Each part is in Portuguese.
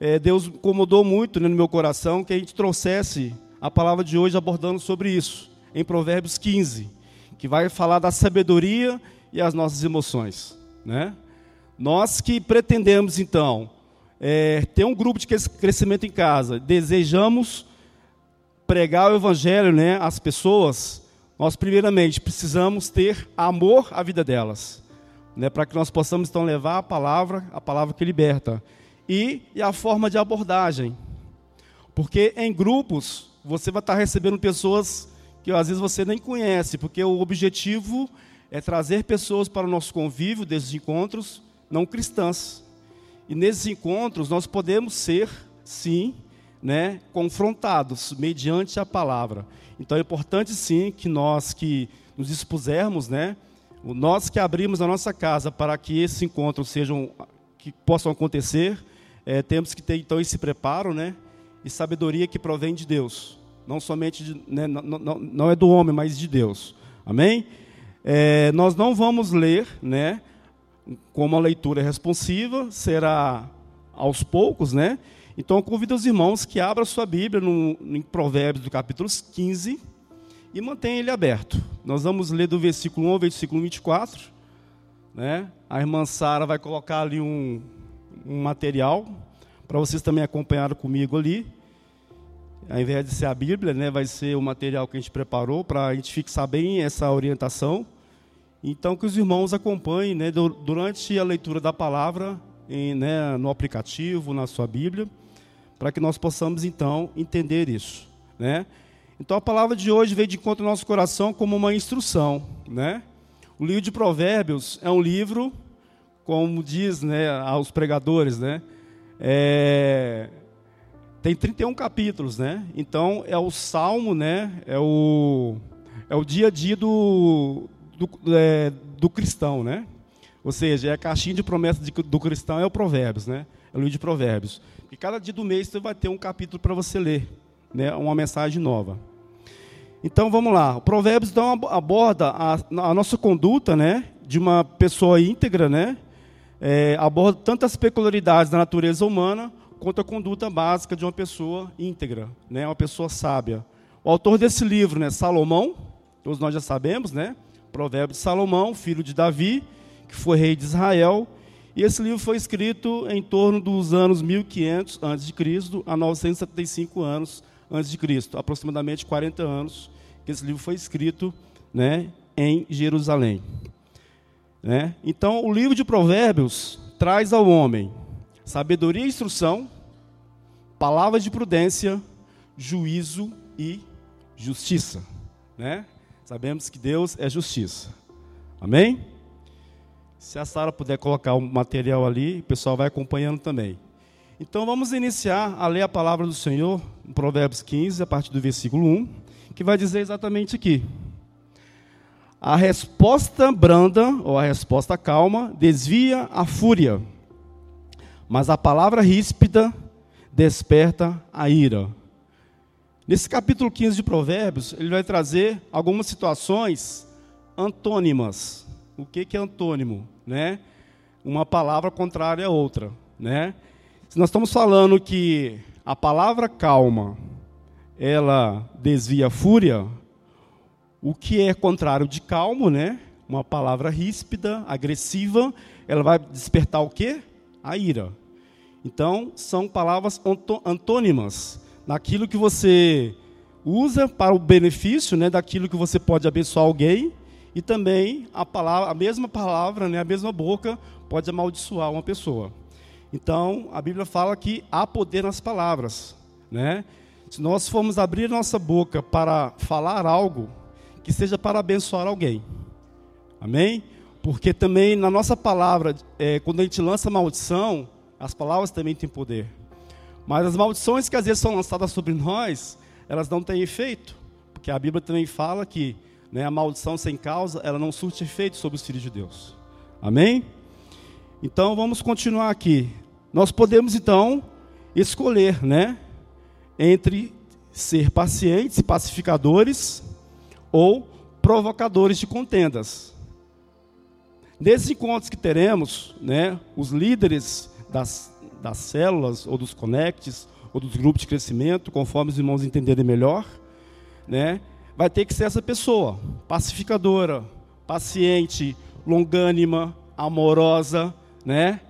é, Deus incomodou muito né, no meu coração que a gente trouxesse a palavra de hoje abordando sobre isso, em Provérbios 15, que vai falar da sabedoria e as nossas emoções. Né? Nós que pretendemos, então, é, ter um grupo de crescimento em casa, desejamos pregar o evangelho né, às pessoas, nós primeiramente precisamos ter amor à vida delas, né, para que nós possamos então levar a palavra, a palavra que liberta e, e a forma de abordagem. Porque em grupos você vai estar recebendo pessoas que às vezes você nem conhece, porque o objetivo é trazer pessoas para o nosso convívio desses encontros não cristãs. E nesses encontros nós podemos ser, sim, né, confrontados mediante a palavra. Então é importante sim que nós que nos dispusermos, né, nós que abrimos a nossa casa para que esses encontros sejam que possam acontecer, é, temos que ter então esse preparo, né? E sabedoria que provém de Deus, não somente de, né, não, não, não, é do homem, mas de Deus. Amém? É, nós não vamos ler, né? Como a leitura responsiva, será aos poucos, né? Então convido os irmãos que abram sua Bíblia no, em Provérbios do capítulo 15 e mantenham ele aberto. Nós vamos ler do versículo 1 ao versículo 24. Né? A irmã Sara vai colocar ali um, um material para vocês também acompanharem comigo ali. Ao invés de ser a Bíblia, né, vai ser o material que a gente preparou para a gente fixar bem essa orientação. Então, que os irmãos acompanhem né, durante a leitura da palavra, em, né, no aplicativo, na sua Bíblia, para que nós possamos, então, entender isso. Né? Então, a palavra de hoje veio de encontro ao nosso coração como uma instrução. Né? O livro de Provérbios é um livro como diz né, aos pregadores, né, é, tem 31 capítulos, né? Então é o salmo, né? É o, é o dia a dia do, do, é, do cristão, né? Ou seja, é a caixinha de promessas do cristão é o Provérbios, né? É o livro de Provérbios. E cada dia do mês você vai ter um capítulo para você ler, né? Uma mensagem nova. Então vamos lá. O Provérbios então aborda a, a nossa conduta, né? De uma pessoa íntegra, né? É, aborda tantas peculiaridades da natureza humana quanto a conduta básica de uma pessoa íntegra, né, uma pessoa sábia. O autor desse livro, né, Salomão, todos nós já sabemos, né, Provérbio de Salomão, filho de Davi, que foi rei de Israel. E esse livro foi escrito em torno dos anos 1500 a.C. a 975 anos antes de Cristo, aproximadamente 40 anos que esse livro foi escrito, né, em Jerusalém. Né? Então, o livro de Provérbios traz ao homem sabedoria e instrução, palavras de prudência, juízo e justiça. Né? Sabemos que Deus é justiça. Amém? Se a Sara puder colocar o material ali, o pessoal vai acompanhando também. Então vamos iniciar a ler a palavra do Senhor, em Provérbios 15, a partir do versículo 1, que vai dizer exatamente aqui. A resposta branda, ou a resposta calma, desvia a fúria, mas a palavra ríspida desperta a ira. Nesse capítulo 15 de Provérbios, ele vai trazer algumas situações antônimas. O que, que é antônimo? Né? Uma palavra contrária a outra. Né? Se nós estamos falando que a palavra calma, ela desvia a fúria, o que é contrário de calmo, né? Uma palavra ríspida, agressiva, ela vai despertar o quê? A ira. Então, são palavras antônimas naquilo que você usa para o benefício, né, daquilo que você pode abençoar alguém, e também a palavra, a mesma palavra, né, a mesma boca pode amaldiçoar uma pessoa. Então, a Bíblia fala que há poder nas palavras, né? Se nós formos abrir nossa boca para falar algo, que seja para abençoar alguém. Amém? Porque também na nossa palavra, é, quando a gente lança maldição, as palavras também têm poder. Mas as maldições que às vezes são lançadas sobre nós, elas não têm efeito. Porque a Bíblia também fala que né, a maldição sem causa, ela não surte efeito sobre os filhos de Deus. Amém? Então vamos continuar aqui. Nós podemos então escolher, né, entre ser pacientes e pacificadores ou provocadores de contendas. Nesses encontros que teremos, né, os líderes das, das células, ou dos conectes, ou dos grupos de crescimento, conforme os irmãos entenderem melhor, né? vai ter que ser essa pessoa, pacificadora, paciente, longânima, amorosa, né?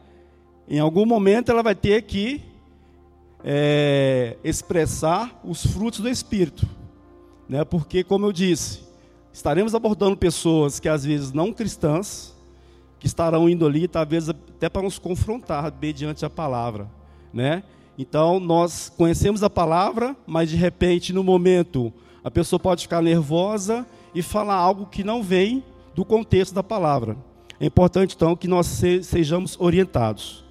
Em algum momento ela vai ter que é, expressar os frutos do Espírito, né? Porque, como eu disse, estaremos abordando pessoas que às vezes não cristãs, que estarão indo ali, talvez até para nos confrontar mediante a palavra, né? Então nós conhecemos a palavra, mas de repente no momento a pessoa pode ficar nervosa e falar algo que não vem do contexto da palavra. É importante, então, que nós sejamos orientados.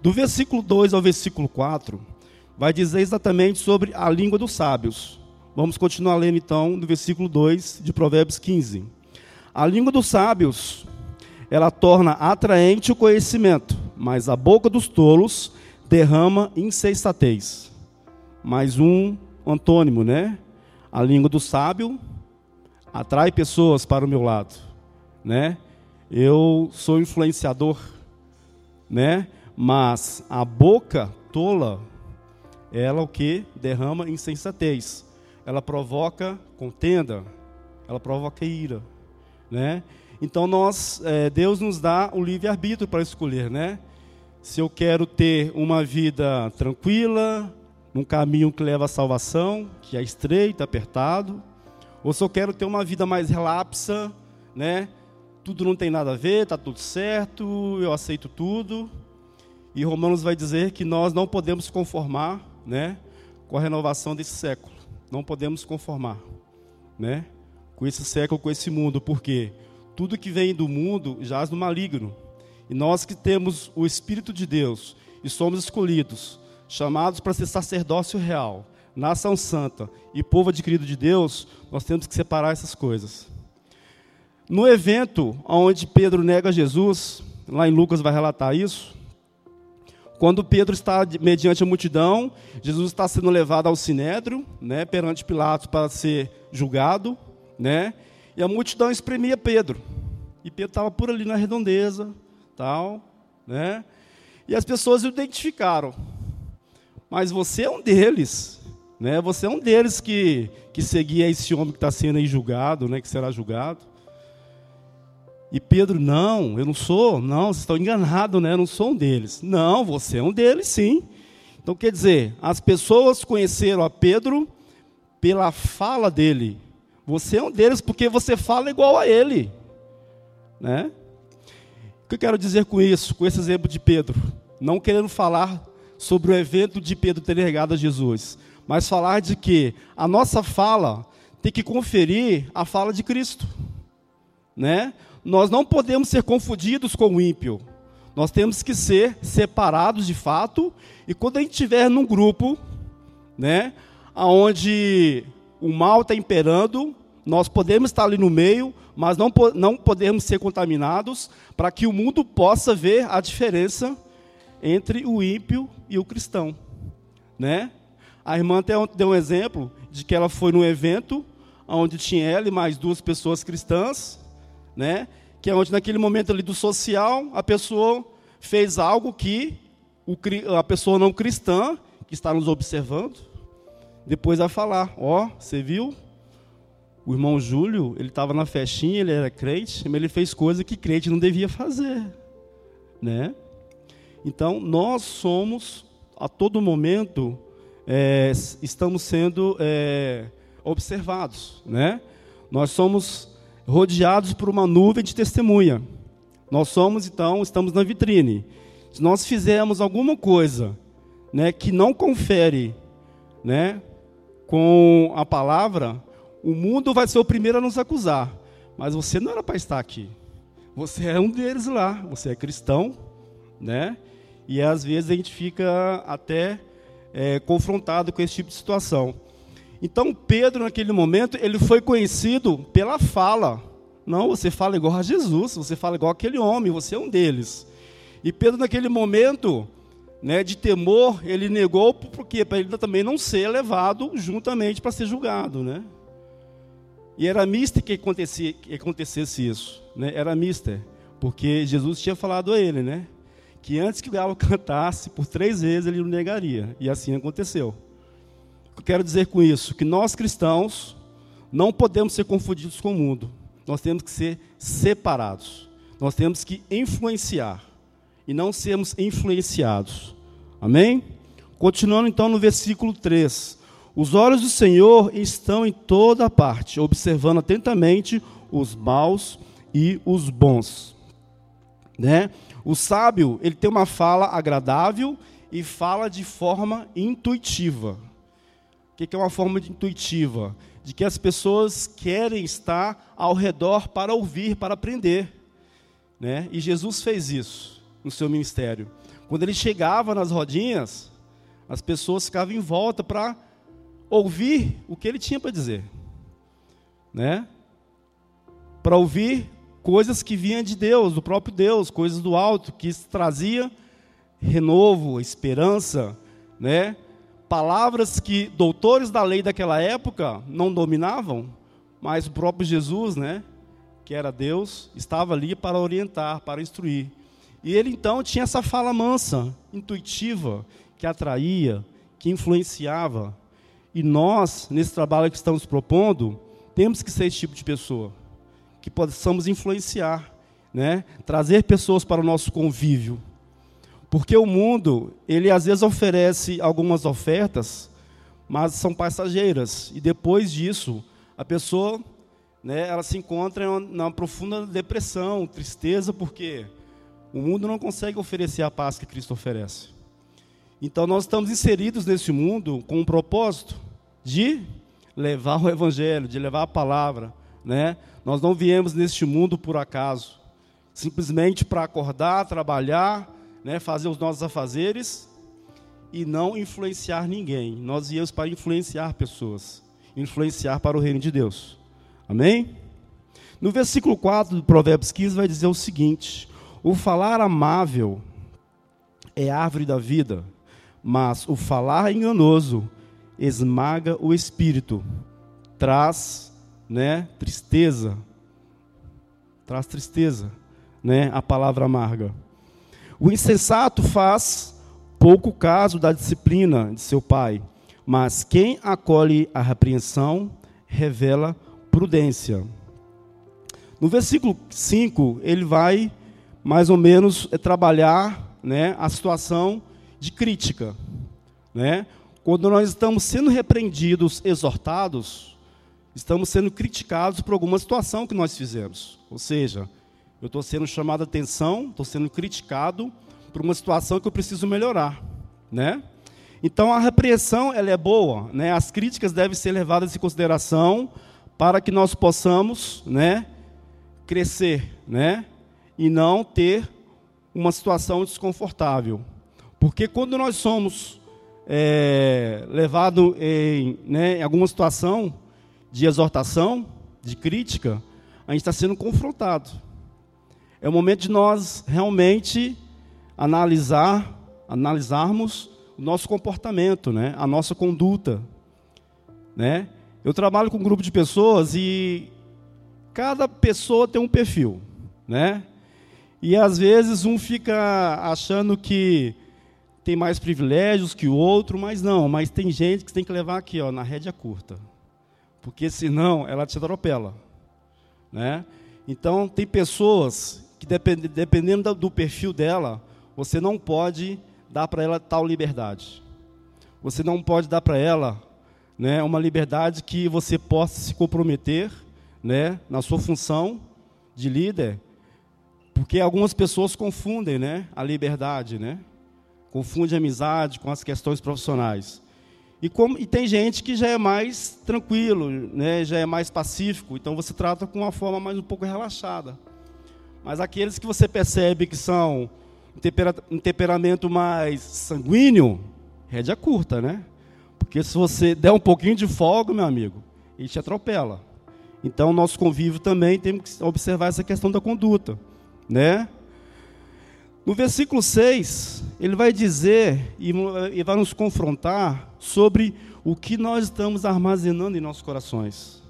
Do versículo 2 ao versículo 4, vai dizer exatamente sobre a língua dos sábios. Vamos continuar lendo, então, do versículo 2 de Provérbios 15. A língua dos sábios, ela torna atraente o conhecimento, mas a boca dos tolos derrama insensatez. Mais um antônimo, né? A língua do sábio atrai pessoas para o meu lado, né? Eu sou influenciador, né? Mas a boca tola, ela o que derrama insensatez. Ela provoca contenda, ela provoca ira, né? Então nós, é, Deus nos dá o livre arbítrio para escolher, né? Se eu quero ter uma vida tranquila, num caminho que leva à salvação, que é estreito, apertado, ou se eu quero ter uma vida mais relapsa, né? Tudo não tem nada a ver, está tudo certo, eu aceito tudo. E Romanos vai dizer que nós não podemos conformar, né, com a renovação desse século. Não podemos conformar, né, com esse século, com esse mundo, porque tudo que vem do mundo jaz no maligno. E nós que temos o Espírito de Deus e somos escolhidos, chamados para ser sacerdócio real, nação santa e povo adquirido de Deus, nós temos que separar essas coisas. No evento onde Pedro nega Jesus, lá em Lucas vai relatar isso, quando Pedro está mediante a multidão, Jesus está sendo levado ao sinédrio, né, perante Pilatos para ser julgado, né? E a multidão espremia Pedro. E Pedro estava por ali na redondeza, tal, né? E as pessoas o identificaram mas você é um deles. Né? Você é um deles que, que seguia esse homem que está sendo aí julgado, né? que será julgado. E Pedro, não, eu não sou, não, vocês estão enganados, né? Eu não sou um deles. Não, você é um deles, sim. Então, quer dizer, as pessoas conheceram a Pedro pela fala dele. Você é um deles porque você fala igual a ele. Né? O que eu quero dizer com isso, com esse exemplo de Pedro? Não querendo falar sobre o evento de Pedro ter negado a Jesus, mas falar de que a nossa fala tem que conferir a fala de Cristo, né? Nós não podemos ser confundidos com o ímpio. Nós temos que ser separados de fato, e quando a gente estiver num grupo, né, onde o mal está imperando, nós podemos estar ali no meio, mas não, não podemos ser contaminados, para que o mundo possa ver a diferença entre o ímpio e o cristão, né? A irmã até deu um exemplo de que ela foi num evento onde tinha ela e mais duas pessoas cristãs, né? Que é onde naquele momento ali do social a pessoa fez algo que o, a pessoa não cristã que está nos observando depois vai falar, ó, oh, você viu? O irmão Júlio, ele estava na festinha, ele era crente, mas ele fez coisa que crente não devia fazer, né? Então, nós somos, a todo momento, é, estamos sendo é, observados. Né? Nós somos rodeados por uma nuvem de testemunha. Nós somos, então, estamos na vitrine. Se nós fizermos alguma coisa né, que não confere né, com a palavra, o mundo vai ser o primeiro a nos acusar. Mas você não era para estar aqui. Você é um deles lá. Você é cristão, né? E às vezes a gente fica até é, confrontado com esse tipo de situação. Então Pedro, naquele momento, ele foi conhecido pela fala. Não, você fala igual a Jesus, você fala igual aquele homem, você é um deles. E Pedro, naquele momento né, de temor, ele negou, porque para ele também não ser levado juntamente para ser julgado. Né? E era mister que, que acontecesse isso. Né? Era mister, porque Jesus tinha falado a ele, né? que antes que o galo cantasse, por três vezes ele o negaria. E assim aconteceu. Quero dizer com isso? Que nós cristãos não podemos ser confundidos com o mundo. Nós temos que ser separados. Nós temos que influenciar e não sermos influenciados. Amém? Continuando então no versículo 3. Os olhos do Senhor estão em toda parte, observando atentamente os maus e os bons. Né? O sábio, ele tem uma fala agradável e fala de forma intuitiva. Que é uma forma intuitiva? De que as pessoas querem estar ao redor para ouvir, para aprender. Né? E Jesus fez isso no seu ministério. Quando ele chegava nas rodinhas, as pessoas ficavam em volta para ouvir o que ele tinha para dizer. Né? Para ouvir coisas que vinham de Deus, do próprio Deus, coisas do alto, que trazia renovo, esperança, né? Palavras que doutores da lei daquela época não dominavam, mas o próprio Jesus, né, que era Deus, estava ali para orientar, para instruir. E ele então tinha essa fala mansa, intuitiva, que atraía, que influenciava. E nós, nesse trabalho que estamos propondo, temos que ser esse tipo de pessoa que possamos influenciar, né? trazer pessoas para o nosso convívio. Porque o mundo, ele às vezes oferece algumas ofertas, mas são passageiras. E depois disso, a pessoa né, ela se encontra em uma, uma profunda depressão, tristeza, porque o mundo não consegue oferecer a paz que Cristo oferece. Então nós estamos inseridos nesse mundo com um propósito de levar o evangelho, de levar a palavra, né? Nós não viemos neste mundo por acaso, simplesmente para acordar, trabalhar, né, fazer os nossos afazeres e não influenciar ninguém. Nós viemos para influenciar pessoas, influenciar para o reino de Deus. Amém? No versículo 4 do Provérbios 15 vai dizer o seguinte: O falar amável é árvore da vida, mas o falar enganoso esmaga o espírito, traz né? Tristeza. Traz tristeza, né? A palavra amarga. O insensato faz pouco caso da disciplina de seu pai, mas quem acolhe a repreensão revela prudência. No versículo 5, ele vai mais ou menos é, trabalhar né, a situação de crítica. Né? Quando nós estamos sendo repreendidos, exortados, estamos sendo criticados por alguma situação que nós fizemos. Ou seja, eu estou sendo chamado a atenção, estou sendo criticado por uma situação que eu preciso melhorar, né? Então a repreensão ela é boa, né? As críticas devem ser levadas em consideração para que nós possamos, né, crescer, né, e não ter uma situação desconfortável. Porque quando nós somos é, levados em, né, em alguma situação, de exortação, de crítica, a gente está sendo confrontado. É o momento de nós realmente analisar, analisarmos o nosso comportamento, né? a nossa conduta. Né? Eu trabalho com um grupo de pessoas e cada pessoa tem um perfil. Né? E às vezes um fica achando que tem mais privilégios que o outro, mas não, mas tem gente que tem que levar aqui, ó, na rédea curta porque senão ela te atropela. Né? Então, tem pessoas que, dependendo do perfil dela, você não pode dar para ela tal liberdade. Você não pode dar para ela né, uma liberdade que você possa se comprometer né, na sua função de líder, porque algumas pessoas confundem né, a liberdade, né? confunde a amizade com as questões profissionais. E, como, e tem gente que já é mais tranquilo, né, já é mais pacífico, então você trata com uma forma mais um pouco relaxada. Mas aqueles que você percebe que são um, tempera, um temperamento mais sanguíneo, rédea curta, né? Porque se você der um pouquinho de folga, meu amigo, ele te atropela. Então, nosso convívio também tem que observar essa questão da conduta, né? No versículo 6, ele vai dizer e vai nos confrontar sobre o que nós estamos armazenando em nossos corações.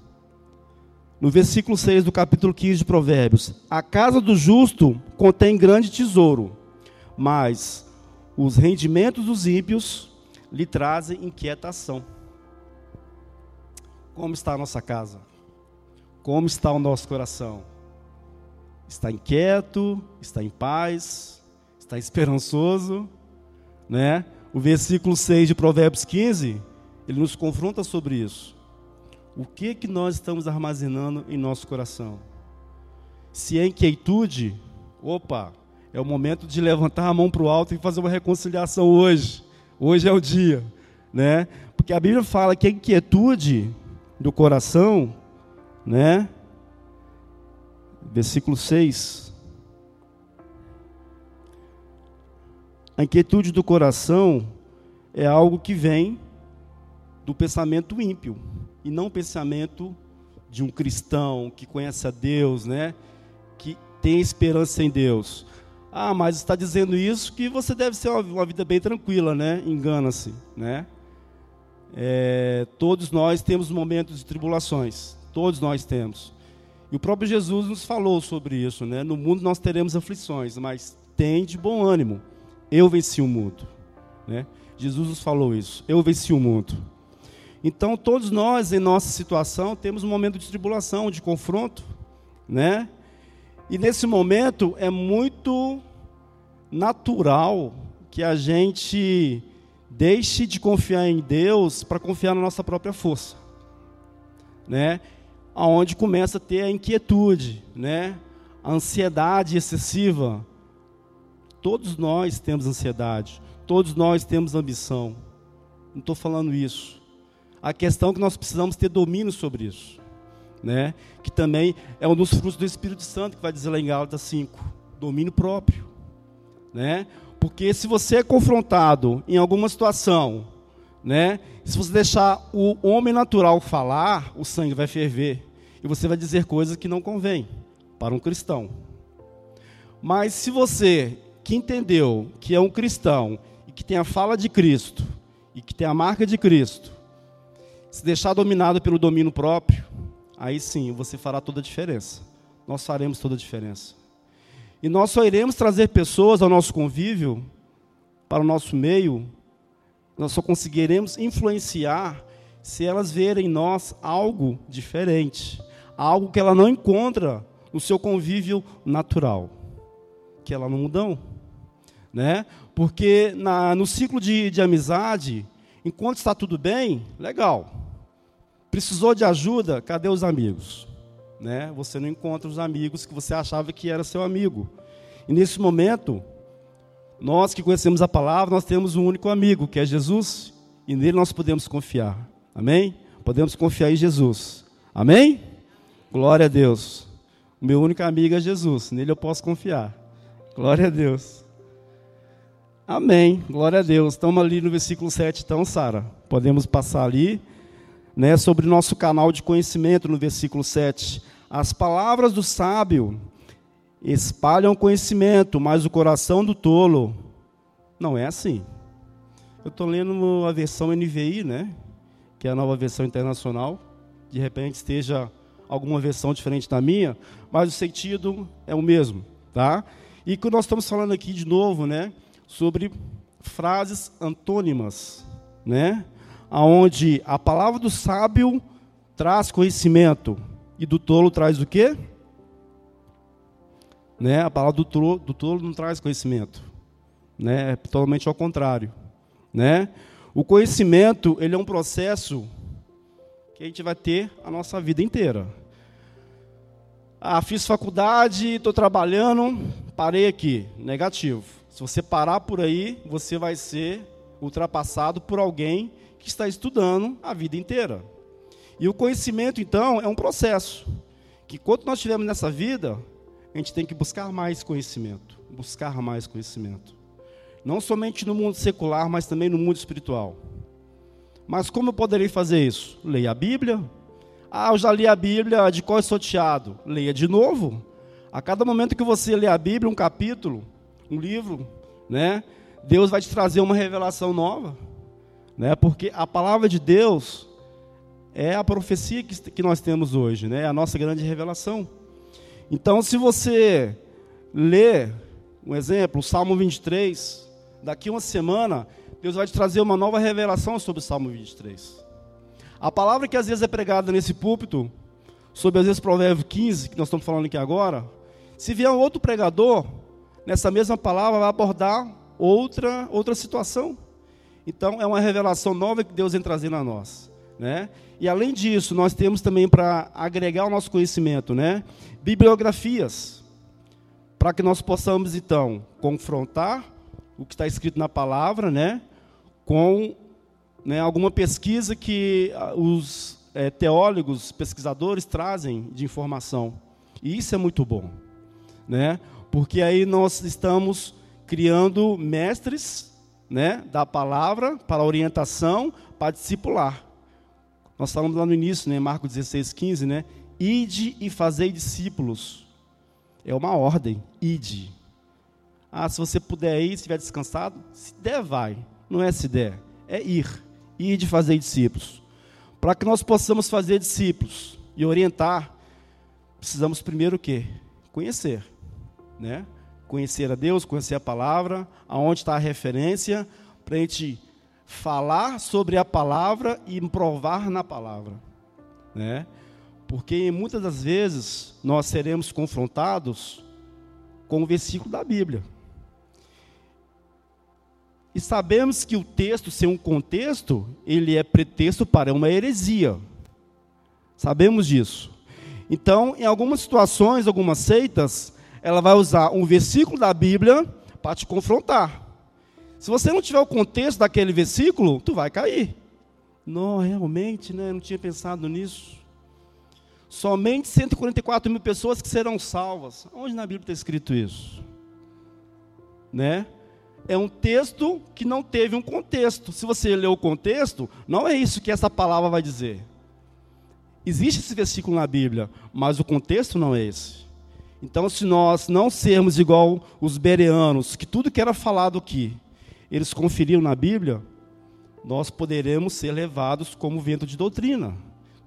No versículo 6 do capítulo 15 de Provérbios: A casa do justo contém grande tesouro, mas os rendimentos dos ímpios lhe trazem inquietação. Como está a nossa casa? Como está o nosso coração? Está inquieto? Está em paz? Está esperançoso? Né? O versículo 6 de Provérbios 15, ele nos confronta sobre isso. O que que nós estamos armazenando em nosso coração? Se é inquietude, opa, é o momento de levantar a mão para o alto e fazer uma reconciliação hoje. Hoje é o dia, né? Porque a Bíblia fala que a inquietude do coração, né? Versículo 6. A inquietude do coração é algo que vem do pensamento ímpio e não o pensamento de um cristão que conhece a Deus, né? Que tem esperança em Deus. Ah, mas está dizendo isso que você deve ser uma, uma vida bem tranquila, né? Engana-se, né? É, todos nós temos momentos de tribulações, todos nós temos. E o próprio Jesus nos falou sobre isso, né? No mundo nós teremos aflições, mas tem de bom ânimo. Eu venci o mundo, né? Jesus nos falou isso. Eu venci o mundo. Então todos nós em nossa situação temos um momento de tribulação, de confronto, né? E nesse momento é muito natural que a gente deixe de confiar em Deus para confiar na nossa própria força, né? Aonde começa a ter a inquietude, né? A ansiedade excessiva. Todos nós temos ansiedade, todos nós temos ambição. Não estou falando isso. A questão é que nós precisamos ter domínio sobre isso né? que também é um dos frutos do Espírito Santo, que vai dizer lá em Gálatas 5, domínio próprio. Né? Porque se você é confrontado em alguma situação, né? se você deixar o homem natural falar, o sangue vai ferver, e você vai dizer coisas que não convém para um cristão. Mas se você que entendeu que é um cristão e que tem a fala de Cristo e que tem a marca de Cristo, se deixar dominado pelo domínio próprio, aí sim você fará toda a diferença. Nós faremos toda a diferença. E nós só iremos trazer pessoas ao nosso convívio, para o nosso meio, nós só conseguiremos influenciar se elas verem em nós algo diferente, algo que ela não encontra no seu convívio natural, que ela não mudam, né? Porque na, no ciclo de, de amizade, enquanto está tudo bem, legal, Precisou de ajuda? Cadê os amigos? Né? Você não encontra os amigos que você achava que era seu amigo. E nesse momento, nós que conhecemos a palavra, nós temos um único amigo, que é Jesus, e nele nós podemos confiar. Amém? Podemos confiar em Jesus. Amém? Glória a Deus. O meu único amigo é Jesus, nele eu posso confiar. Glória a Deus. Amém. Glória a Deus. Estamos ali no versículo 7, então, Sara. Podemos passar ali né, sobre nosso canal de conhecimento, no versículo 7. As palavras do sábio espalham conhecimento, mas o coração do tolo não é assim. Eu estou lendo a versão NVI, né, que é a nova versão internacional. De repente esteja alguma versão diferente da minha, mas o sentido é o mesmo, tá? E que nós estamos falando aqui de novo, né, sobre frases antônimas, né? aonde a palavra do sábio traz conhecimento e do tolo traz o quê? Né? A palavra do tolo, do tolo não traz conhecimento, né? É totalmente ao contrário, né? O conhecimento ele é um processo que a gente vai ter a nossa vida inteira. Ah, fiz faculdade, estou trabalhando, parei aqui. Negativo. Se você parar por aí, você vai ser ultrapassado por alguém que está estudando a vida inteira. E o conhecimento, então, é um processo. Que quanto nós tivermos nessa vida, a gente tem que buscar mais conhecimento. Buscar mais conhecimento. Não somente no mundo secular, mas também no mundo espiritual. Mas como eu poderei fazer isso? Leia a Bíblia. Ah, eu já li a Bíblia, de qual estou teado? Leia de novo. A cada momento que você lê a Bíblia, um capítulo, um livro, né? Deus vai te trazer uma revelação nova né? Porque a palavra de Deus é a profecia que, que nós temos hoje, né? É a nossa grande revelação. Então, se você lê Um exemplo, o Salmo 23. Daqui uma semana, Deus vai te trazer uma nova revelação sobre o Salmo 23. A palavra que às vezes é pregada nesse púlpito, sobre às vezes Provérbio 15, que nós estamos falando aqui agora, se vier um outro pregador, nessa mesma palavra vai abordar outra, outra situação. Então, é uma revelação nova que Deus vem trazendo a nós. Né? E além disso, nós temos também para agregar o nosso conhecimento, né? bibliografias, para que nós possamos então confrontar o que está escrito na palavra, né, com né, alguma pesquisa que ah, os é, teólogos, pesquisadores trazem de informação. E isso é muito bom, né? Porque aí nós estamos criando mestres, né, da palavra para orientação, para discipular. Nós falamos lá no início, né, Marcos 16, 15, né? Ide e fazei discípulos. É uma ordem, ide. Ah, se você puder ir, se estiver descansado, se der, vai. Não é se der, é ir. Ir de fazer discípulos. Para que nós possamos fazer discípulos e orientar, precisamos primeiro o quê? Conhecer. Né? Conhecer a Deus, conhecer a palavra, aonde está a referência, para a gente falar sobre a palavra e provar na palavra. Né? Porque muitas das vezes nós seremos confrontados com o versículo da Bíblia. E sabemos que o texto, sem um contexto, ele é pretexto para uma heresia. Sabemos disso. Então, em algumas situações, algumas seitas, ela vai usar um versículo da Bíblia para te confrontar. Se você não tiver o contexto daquele versículo, tu vai cair. Não, realmente, né? Não tinha pensado nisso. Somente 144 mil pessoas que serão salvas. Onde na Bíblia está escrito isso? Né? é um texto que não teve um contexto. Se você ler o contexto, não é isso que essa palavra vai dizer. Existe esse versículo na Bíblia, mas o contexto não é esse. Então, se nós não sermos igual os bereanos, que tudo que era falado aqui, eles conferiam na Bíblia, nós poderemos ser levados como vento de doutrina.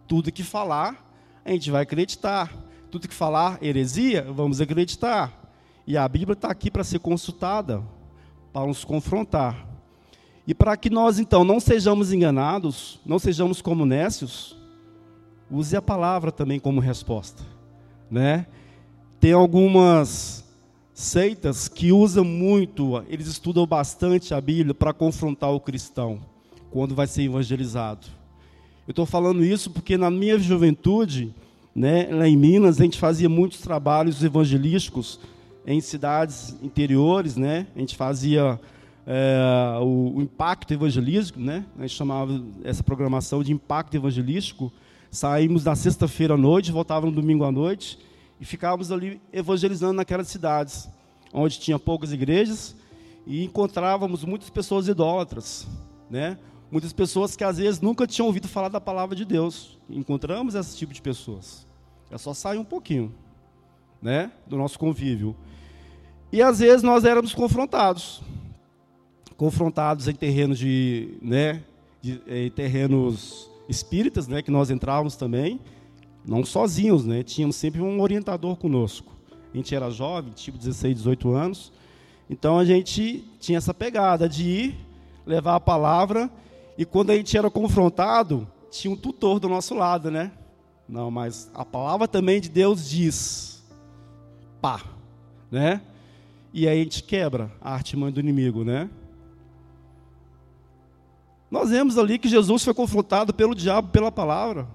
Tudo que falar, a gente vai acreditar. Tudo que falar heresia, vamos acreditar. E a Bíblia está aqui para ser consultada para nos confrontar. E para que nós, então, não sejamos enganados, não sejamos como nécios, use a palavra também como resposta. Né? Tem algumas seitas que usam muito, eles estudam bastante a Bíblia para confrontar o cristão quando vai ser evangelizado. Eu estou falando isso porque na minha juventude, né, lá em Minas, a gente fazia muitos trabalhos evangelísticos em cidades interiores, né? A gente fazia é, o, o, impacto evangelístico, né? A gente chamava essa programação de impacto evangelístico. Saímos na sexta-feira à noite, voltávamos no domingo à noite e ficávamos ali evangelizando naquelas cidades, onde tinha poucas igrejas e encontrávamos muitas pessoas idólatras, né? Muitas pessoas que às vezes nunca tinham ouvido falar da palavra de Deus. Encontramos esse tipo de pessoas. É só sair um pouquinho, né, do nosso convívio. E às vezes nós éramos confrontados. Confrontados em terrenos de, né, de, em terrenos espíritas, né, que nós entrávamos também, não sozinhos, né, tínhamos sempre um orientador conosco. A gente era jovem, tipo 16, 18 anos, então a gente tinha essa pegada de ir, levar a palavra, e quando a gente era confrontado, tinha um tutor do nosso lado, né? Não, mas a palavra também de Deus diz, pá, né? E aí a gente quebra a artimanha do inimigo, né? Nós vemos ali que Jesus foi confrontado pelo diabo pela palavra.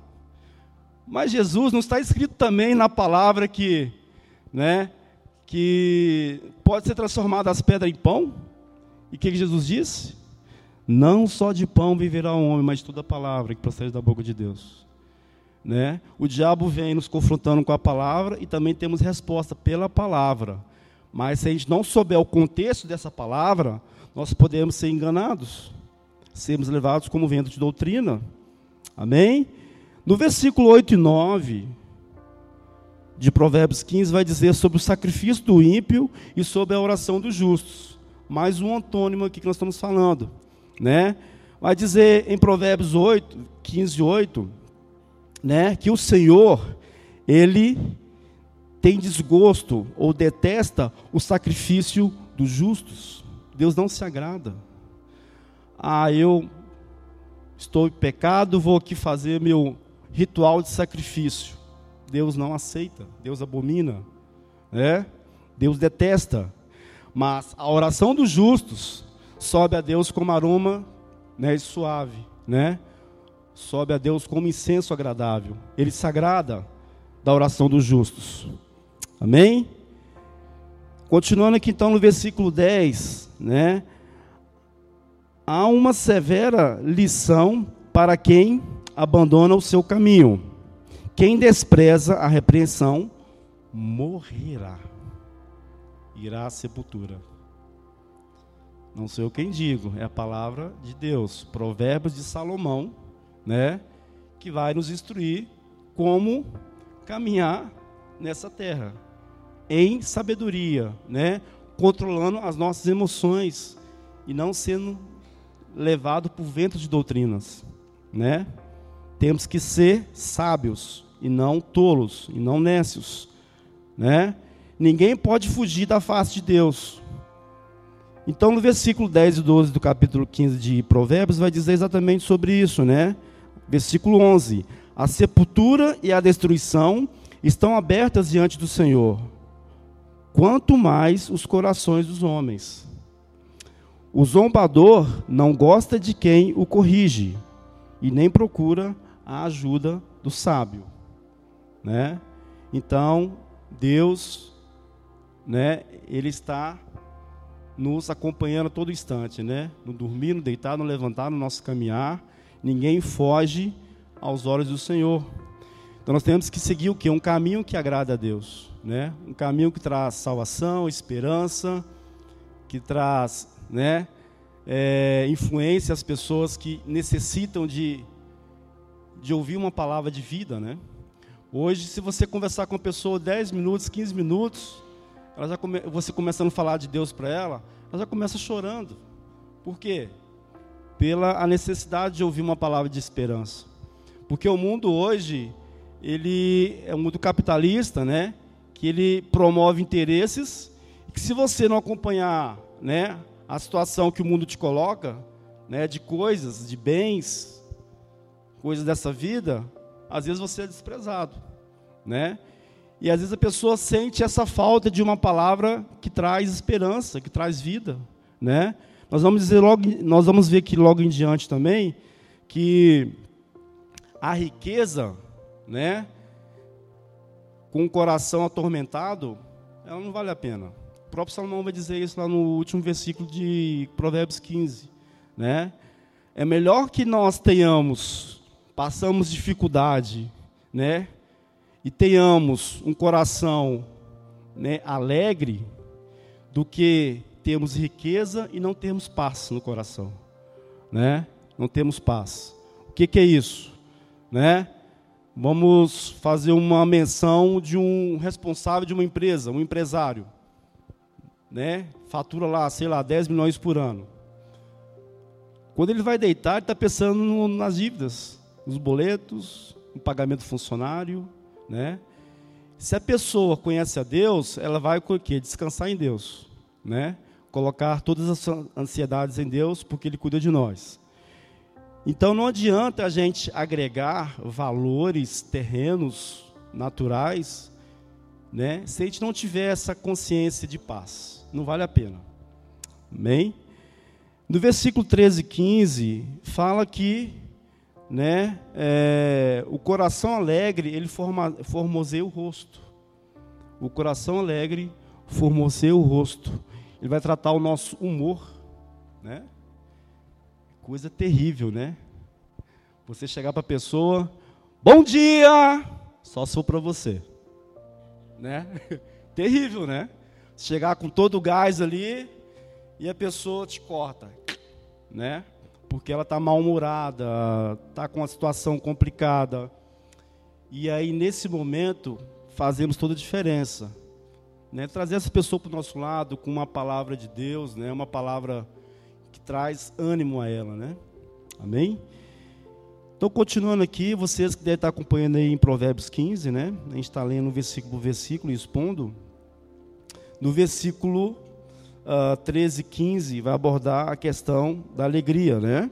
Mas Jesus não está escrito também na palavra que, né, que pode ser transformada as pedras em pão? E o que Jesus disse? Não só de pão viverá o homem, mas de toda a palavra que procede da boca de Deus. Né? O diabo vem nos confrontando com a palavra e também temos resposta pela palavra. Mas se a gente não souber o contexto dessa palavra, nós podemos ser enganados, sermos levados como vento de doutrina. Amém? No versículo 8 e 9 de Provérbios 15 vai dizer sobre o sacrifício do ímpio e sobre a oração dos justos. Mais um antônimo aqui que nós estamos falando, né? Vai dizer em Provérbios 8, 15, 8, né, que o Senhor, ele tem desgosto ou detesta o sacrifício dos justos. Deus não se agrada. Ah, eu estou em pecado, vou aqui fazer meu ritual de sacrifício. Deus não aceita, Deus abomina, né? Deus detesta. Mas a oração dos justos sobe a Deus como aroma né, suave, né? Sobe a Deus como incenso agradável. Ele se agrada da oração dos justos. Amém? Continuando aqui então no versículo 10, né? Há uma severa lição para quem abandona o seu caminho. Quem despreza a repreensão morrerá. Irá à sepultura. Não sou eu quem digo, é a palavra de Deus, Provérbios de Salomão, né, que vai nos instruir como caminhar nessa terra em sabedoria, né, controlando as nossas emoções e não sendo levado por vento de doutrinas, né? Temos que ser sábios e não tolos e não nécios, né? Ninguém pode fugir da face de Deus. Então, no versículo 10 e 12 do capítulo 15 de Provérbios, vai dizer exatamente sobre isso, né? Versículo 11: A sepultura e a destruição estão abertas diante do Senhor, quanto mais os corações dos homens. O zombador não gosta de quem o corrige, e nem procura a ajuda do sábio, né? Então, Deus, né, ele está nos acompanhando a todo instante, né? No dormir, no deitar, no levantar, no nosso caminhar. Ninguém foge aos olhos do Senhor. Então nós temos que seguir o que? Um caminho que agrada a Deus, né? Um caminho que traz salvação, esperança, que traz, né? É, influência às pessoas que necessitam de, de ouvir uma palavra de vida, né? Hoje, se você conversar com uma pessoa 10 minutos, 15 minutos, ela já come, você começando a falar de Deus para ela, ela já começa chorando. Por quê? Pela a necessidade de ouvir uma palavra de esperança. Porque o mundo hoje, ele é um mundo capitalista, né? Que ele promove interesses, que se você não acompanhar, né, a situação que o mundo te coloca, né, de coisas, de bens, coisas dessa vida, às vezes você é desprezado, né? E às vezes a pessoa sente essa falta de uma palavra que traz esperança, que traz vida, né? Nós vamos dizer logo, nós vamos ver aqui logo em diante também que a riqueza, né, com o coração atormentado, ela não vale a pena. O próprio Salomão vai dizer isso lá no último versículo de Provérbios 15, né? É melhor que nós tenhamos, passamos dificuldade, né? e tenhamos um coração né, alegre do que termos riqueza e não termos paz no coração, né? Não temos paz. O que, que é isso, né? Vamos fazer uma menção de um responsável de uma empresa, um empresário, né? Fatura lá, sei lá, 10 milhões por ano. Quando ele vai deitar, ele está pensando nas dívidas, nos boletos, no pagamento funcionário, né? Se a pessoa conhece a Deus, ela vai o quê? Descansar em Deus, né? Colocar todas as ansiedades em Deus, porque Ele cuida de nós. Então não adianta a gente agregar valores terrenos, naturais, né? Se a gente não tiver essa consciência de paz, não vale a pena. Amém? No versículo 13 e 15, fala que né? É, o coração alegre, ele forma, formoseia o rosto. O coração alegre formoseia o rosto. Ele vai tratar o nosso humor, né? Coisa terrível, né? Você chegar para a pessoa, bom dia, só sou para você, né? terrível, né? Chegar com todo o gás ali e a pessoa te corta, né? Porque ela está mal-humorada, está com uma situação complicada. E aí, nesse momento, fazemos toda a diferença. Né? Trazer essa pessoa para o nosso lado com uma palavra de Deus, né? uma palavra que traz ânimo a ela. Né? Amém? Então, continuando aqui, vocês que devem estar acompanhando aí em Provérbios 15, né? A gente está lendo versículo por versículo e expondo. No versículo uh, 13 e 15, vai abordar a questão da alegria, né?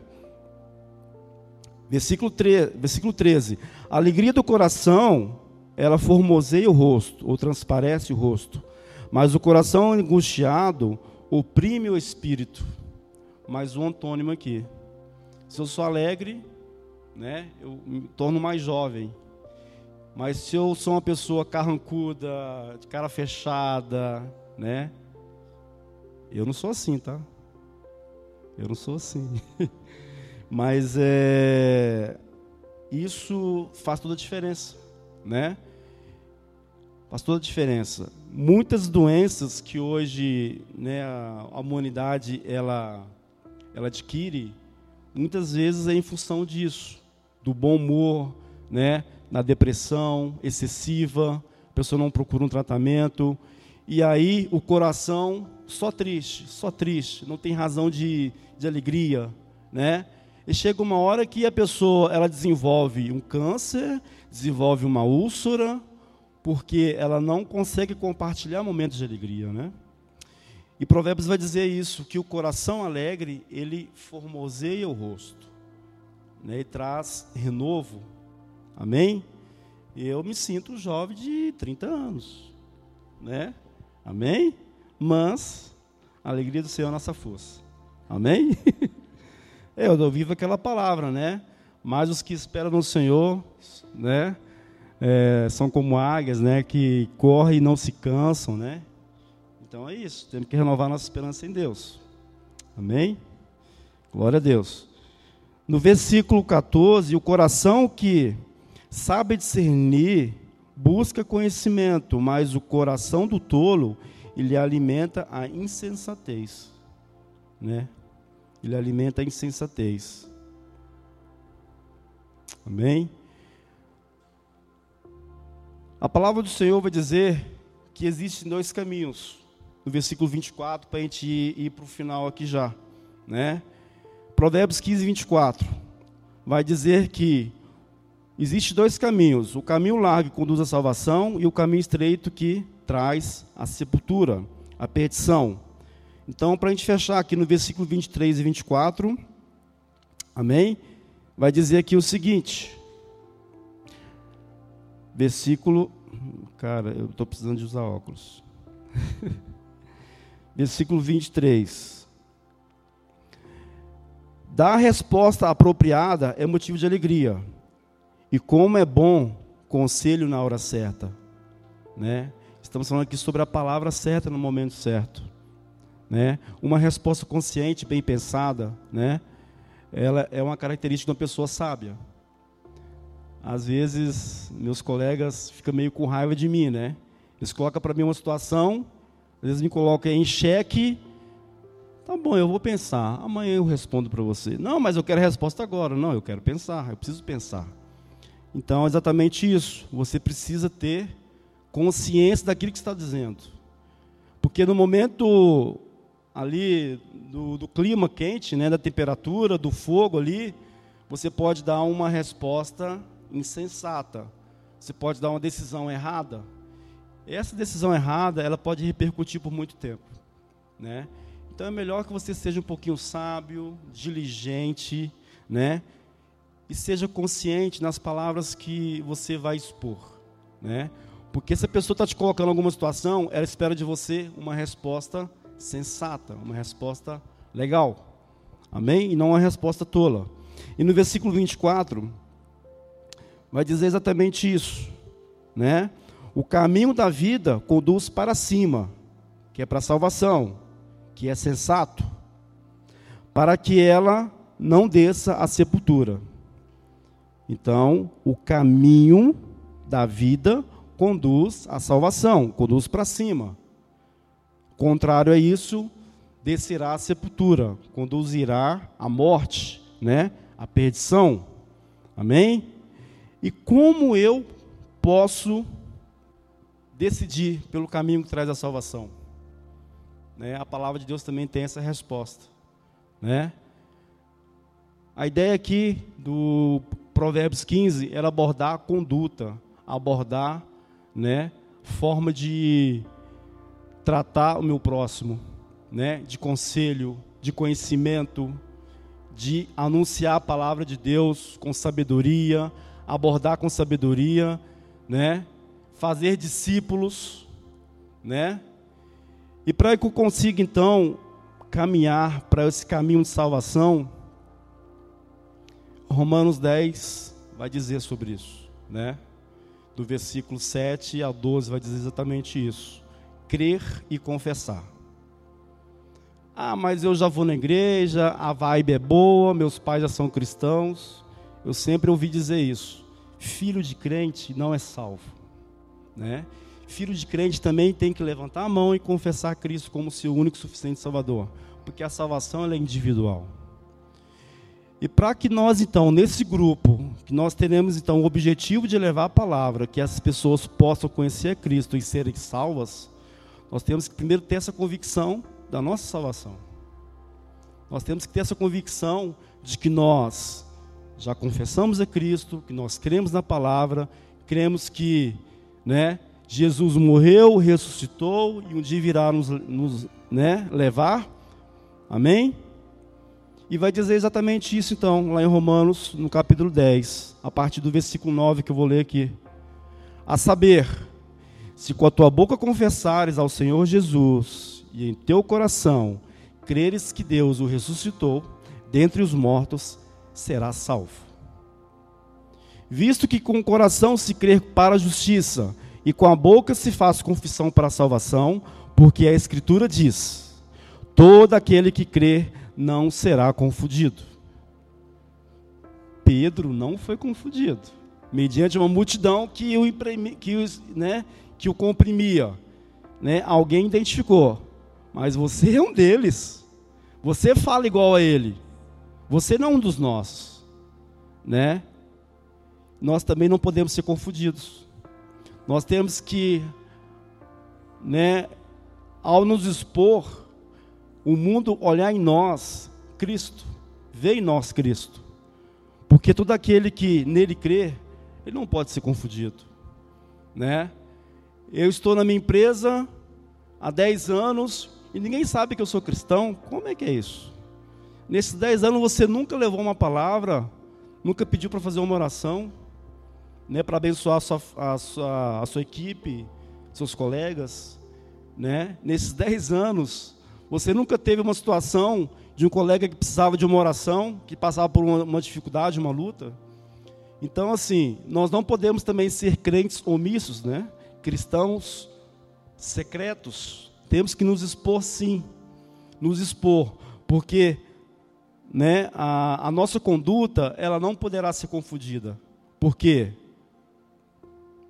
Versículo, 3, versículo 13. A alegria do coração, ela formoseia o rosto, ou transparece o rosto. Mas o coração angustiado oprime o espírito. Mais um antônimo aqui. Se eu sou alegre, né, eu me torno mais jovem. Mas se eu sou uma pessoa carrancuda, de cara fechada, né, eu não sou assim, tá? Eu não sou assim. Mas é, isso faz toda a diferença, né? Faz toda a diferença. Muitas doenças que hoje né, a, humanidade ela, ela adquire, muitas vezes é em função disso do bom humor, né, na depressão excessiva, a pessoa não procura um tratamento, e aí o coração só triste, só triste, não tem razão de, de alegria, né? E chega uma hora que a pessoa ela desenvolve um câncer, desenvolve uma úlcera, porque ela não consegue compartilhar momentos de alegria, né? E Provérbios vai dizer isso, que o coração alegre, ele formoseia o rosto né, e traz renovo. Amém? Eu me sinto jovem de 30 anos, né? Amém? Mas a alegria do Senhor é a nossa força. Amém? É, eu vivo aquela palavra, né? Mas os que esperam no Senhor, né? É, são como águias, né? Que correm e não se cansam, né? Então é isso. Temos que renovar nossa esperança em Deus. Amém? Glória a Deus. No versículo 14, o coração que sabe discernir busca conhecimento, mas o coração do tolo ele alimenta a insensatez, né? Ele alimenta a insensatez. Amém? A palavra do Senhor vai dizer que existem dois caminhos. No versículo 24, para a gente ir, ir para o final aqui já, né? Provérbios 15, 24 vai dizer que existe dois caminhos: o caminho largo que conduz à salvação e o caminho estreito que traz a sepultura, a perdição. Então, para a gente fechar aqui no versículo 23 e 24, amém? Vai dizer aqui o seguinte: versículo. Cara, eu estou precisando de usar óculos. versículo 23. Dar a resposta apropriada é motivo de alegria. E como é bom conselho na hora certa. Né? Estamos falando aqui sobre a palavra certa no momento certo. Né? Uma resposta consciente, bem pensada, né? ela é uma característica de uma pessoa sábia. Às vezes, meus colegas ficam meio com raiva de mim, né? Eles colocam para mim uma situação, às vezes me colocam em xeque Tá bom, eu vou pensar. Amanhã eu respondo para você. Não, mas eu quero a resposta agora. Não, eu quero pensar. Eu preciso pensar. Então, é exatamente isso. Você precisa ter consciência daquilo que está dizendo. Porque no momento ali do, do, clima quente, né, da temperatura, do fogo ali, você pode dar uma resposta insensata. Você pode dar uma decisão errada. Essa decisão errada, ela pode repercutir por muito tempo, né? Então é melhor que você seja um pouquinho sábio, diligente, né? E seja consciente nas palavras que você vai expor, né? Porque se a pessoa está te colocando em alguma situação, ela espera de você uma resposta sensata, uma resposta legal. Amém? E não uma resposta tola. E no versículo 24, vai dizer exatamente isso, né? O caminho da vida conduz para cima, que é para a salvação que é sensato, para que ela não desça à sepultura. Então, o caminho da vida conduz à salvação, conduz para cima. Contrário a isso, descerá à sepultura, conduzirá à morte, né? À perdição. Amém? E como eu posso decidir pelo caminho que traz a salvação? né, a palavra de Deus também tem essa resposta. Né? A ideia aqui do Provérbios 15 era abordar a conduta, abordar, né, forma de tratar o meu próximo, né, de conselho, de conhecimento, de anunciar a palavra de Deus com sabedoria, abordar com sabedoria, né, fazer discípulos, né? E para que eu consiga então caminhar para esse caminho de salvação, Romanos 10 vai dizer sobre isso, né? Do versículo 7 a 12 vai dizer exatamente isso. Crer e confessar. Ah, mas eu já vou na igreja, a vibe é boa, meus pais já são cristãos. Eu sempre ouvi dizer isso. Filho de crente não é salvo, né? Filho de crente também tem que levantar a mão e confessar Cristo como seu único e suficiente Salvador, porque a salvação é individual. E para que nós, então, nesse grupo, que nós teremos, então, o objetivo de levar a palavra, que as pessoas possam conhecer Cristo e serem salvas, nós temos que primeiro ter essa convicção da nossa salvação. Nós temos que ter essa convicção de que nós já confessamos a Cristo, que nós cremos na palavra, cremos que né, Jesus morreu, ressuscitou e um dia virá nos, nos né, levar. Amém? E vai dizer exatamente isso então, lá em Romanos, no capítulo 10, a partir do versículo 9 que eu vou ler aqui. A saber, se com a tua boca confessares ao Senhor Jesus e em teu coração creres que Deus o ressuscitou dentre os mortos, serás salvo. Visto que com o coração se crê para a justiça e com a boca se faz confissão para a salvação, porque a Escritura diz: todo aquele que crê não será confundido. Pedro não foi confundido, mediante uma multidão que o, imprimi, que né, que o comprimia. Né? Alguém identificou, mas você é um deles. Você fala igual a ele. Você não é um dos nossos. Né? Nós também não podemos ser confundidos. Nós temos que, né, ao nos expor, o mundo olhar em nós Cristo, ver em nós Cristo. Porque todo aquele que nele crê, ele não pode ser confundido, né? Eu estou na minha empresa há 10 anos e ninguém sabe que eu sou cristão. Como é que é isso? Nesses 10 anos você nunca levou uma palavra, nunca pediu para fazer uma oração, né, para abençoar a sua, a, sua, a sua equipe, seus colegas, né? Nesses 10 anos, você nunca teve uma situação de um colega que precisava de uma oração, que passava por uma, uma dificuldade, uma luta? Então, assim, nós não podemos também ser crentes omissos, né? Cristãos secretos. Temos que nos expor, sim. Nos expor, porque né, a, a nossa conduta ela não poderá ser confundida. Porque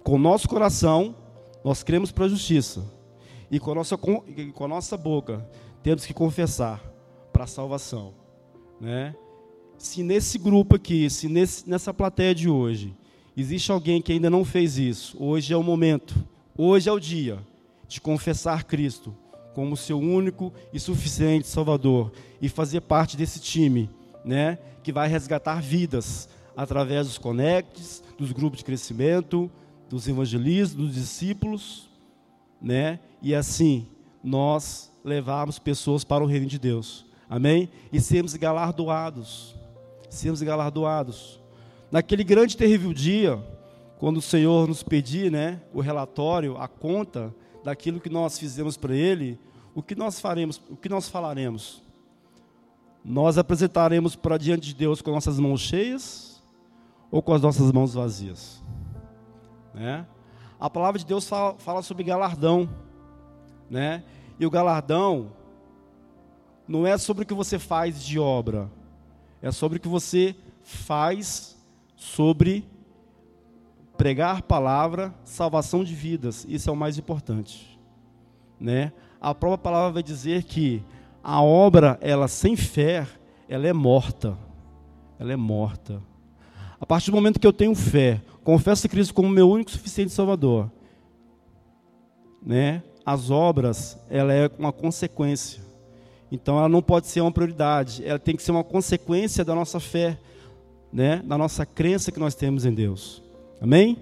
com o nosso coração nós cremos para a justiça e com a nossa, com a nossa boca temos que confessar para a salvação, né? Se nesse grupo aqui, se nesse, nessa plateia de hoje, existe alguém que ainda não fez isso, hoje é o momento, hoje é o dia de confessar Cristo como seu único e suficiente Salvador e fazer parte desse time, né, que vai resgatar vidas através dos conectes, dos grupos de crescimento, dos evangelistas, dos discípulos, né? E assim nós levarmos pessoas para o reino de Deus. Amém? E sermos galardoados. Sermos galardoados. Naquele grande terrível dia, quando o Senhor nos pedir, né, o relatório, a conta daquilo que nós fizemos para ele, o que nós faremos, o que nós falaremos? Nós apresentaremos para diante de Deus com nossas mãos cheias ou com as nossas mãos vazias? Né? A palavra de Deus fala, fala sobre galardão, né? E o galardão não é sobre o que você faz de obra, é sobre o que você faz sobre pregar palavra, salvação de vidas. Isso é o mais importante, né? A própria palavra vai dizer que a obra, ela sem fé, ela é morta. Ela é morta. A partir do momento que eu tenho fé, confesso Cristo como meu único suficiente Salvador, né? As obras, ela é uma consequência. Então ela não pode ser uma prioridade, ela tem que ser uma consequência da nossa fé. né, na nossa crença que nós temos em Deus. Amém?